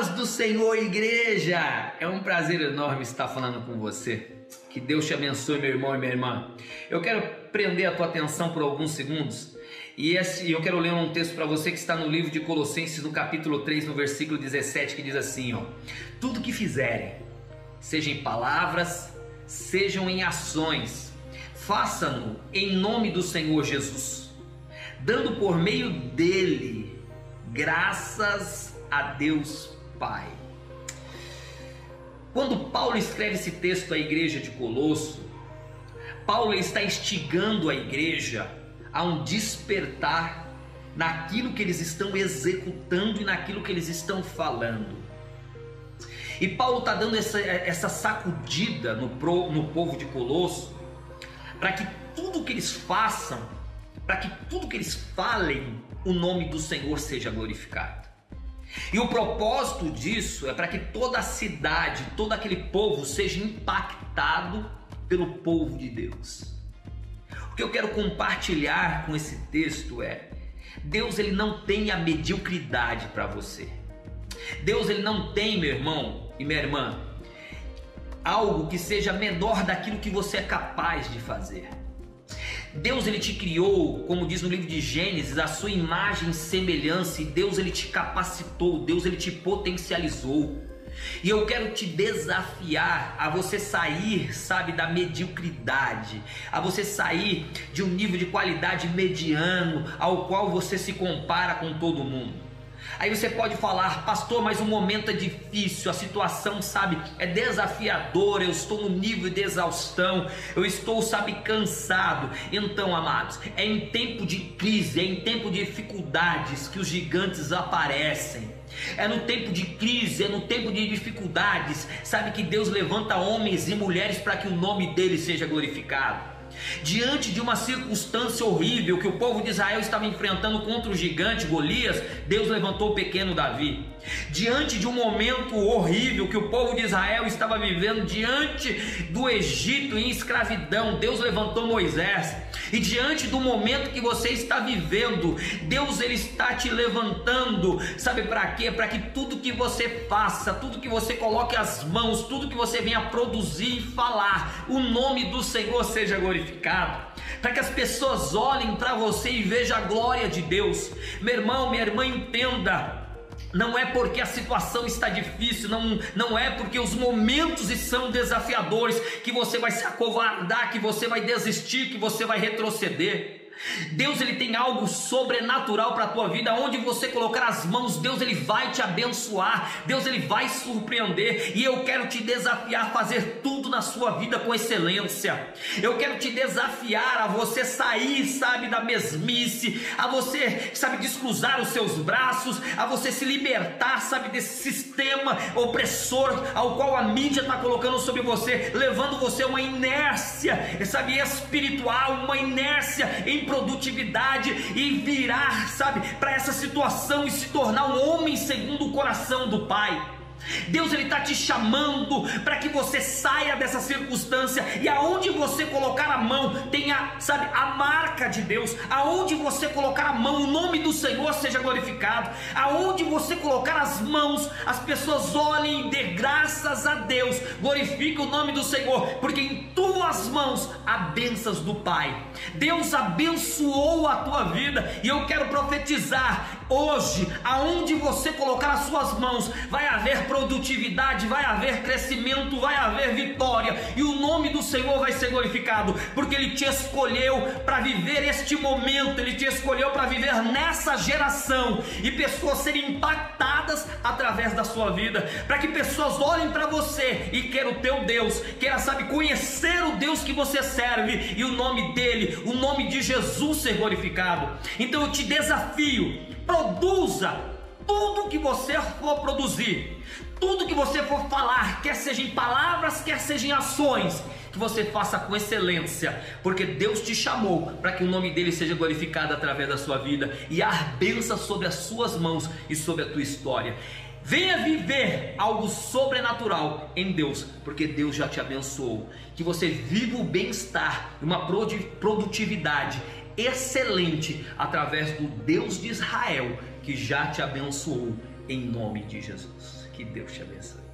paz do Senhor, igreja! É um prazer enorme estar falando com você. Que Deus te abençoe, meu irmão e minha irmã. Eu quero prender a tua atenção por alguns segundos e esse, eu quero ler um texto para você que está no livro de Colossenses, no capítulo 3, no versículo 17, que diz assim: ó, Tudo que fizerem, seja em palavras, sejam em ações, façam-no em nome do Senhor Jesus, dando por meio dele graças a Deus Pai. Quando Paulo escreve esse texto à igreja de Colosso, Paulo está instigando a igreja a um despertar naquilo que eles estão executando e naquilo que eles estão falando. E Paulo está dando essa, essa sacudida no, pro, no povo de Colosso, para que tudo que eles façam, para que tudo que eles falem, o nome do Senhor seja glorificado. E o propósito disso é para que toda a cidade, todo aquele povo seja impactado pelo povo de Deus. O que eu quero compartilhar com esse texto é: Deus ele não tem a mediocridade para você. Deus ele não tem, meu irmão e minha irmã, algo que seja menor daquilo que você é capaz de fazer. Deus ele te criou, como diz no livro de Gênesis, a sua imagem e semelhança, e Deus ele te capacitou, Deus ele te potencializou. E eu quero te desafiar a você sair, sabe, da mediocridade, a você sair de um nível de qualidade mediano ao qual você se compara com todo mundo. Aí você pode falar, pastor, mas o momento é difícil, a situação, sabe, é desafiadora, eu estou no nível de exaustão, eu estou, sabe, cansado. Então, amados, é em tempo de crise, é em tempo de dificuldades que os gigantes aparecem. É no tempo de crise, é no tempo de dificuldades, sabe que Deus levanta homens e mulheres para que o nome dele seja glorificado. Diante de uma circunstância horrível que o povo de Israel estava enfrentando contra o gigante Golias, Deus levantou o pequeno Davi. Diante de um momento horrível que o povo de Israel estava vivendo diante do Egito em escravidão, Deus levantou Moisés. E diante do momento que você está vivendo, Deus ele está te levantando. Sabe para quê? Para que tudo que você faça, tudo que você coloque as mãos, tudo que você venha produzir e falar, o nome do Senhor seja glorificado para que as pessoas olhem para você e vejam a glória de Deus. Meu irmão, minha irmã, entenda. Não é porque a situação está difícil, não, não é porque os momentos são desafiadores que você vai se acovardar, que você vai desistir, que você vai retroceder. Deus ele tem algo sobrenatural para a tua vida, onde você colocar as mãos, Deus ele vai te abençoar, Deus ele vai surpreender, e eu quero te desafiar a fazer tudo na sua vida com excelência. Eu quero te desafiar a você sair, sabe, da mesmice, a você, sabe, descruzar os seus braços, a você se libertar, sabe, desse sistema opressor ao qual a mídia está colocando sobre você, levando você a uma inércia, sabe, espiritual, uma inércia em produtividade e virar, sabe, para essa situação e se tornar um homem segundo o coração do Pai. Deus ele está te chamando para que você saia dessa circunstância e aonde você colocar a mão tenha, sabe, a marca de Deus. Aonde você colocar a mão, o nome do Senhor seja glorificado. Aonde você colocar as mãos, as pessoas olhem e dê graças a Deus. Glorifique o nome do Senhor, porque em tuas mãos há bênçãos do Pai. Deus abençoou a tua vida e eu quero profetizar hoje, aonde você colocar as suas mãos, vai haver produtividade, vai haver crescimento, vai haver vitória, e o nome do Senhor vai ser glorificado, porque Ele te escolheu para viver este momento, Ele te escolheu para viver nessa geração e pessoas serem impactadas através da sua vida, para que pessoas olhem para você e queiram o teu Deus, queira sabe conhecer o Deus que você serve e o nome dele, o nome de Jesus ser glorificado. Então eu te desafio, produza tudo que você for produzir, tudo que você for falar, quer seja em palavras, quer seja em ações, que você faça com excelência, porque Deus te chamou para que o nome dele seja glorificado através da sua vida e há bênção sobre as suas mãos e sobre a tua história. Venha viver algo sobrenatural em Deus, porque Deus já te abençoou. Que você viva o bem-estar, uma produtividade excelente através do Deus de Israel que já te abençoou em nome de Jesus. Que Deus te abençoe.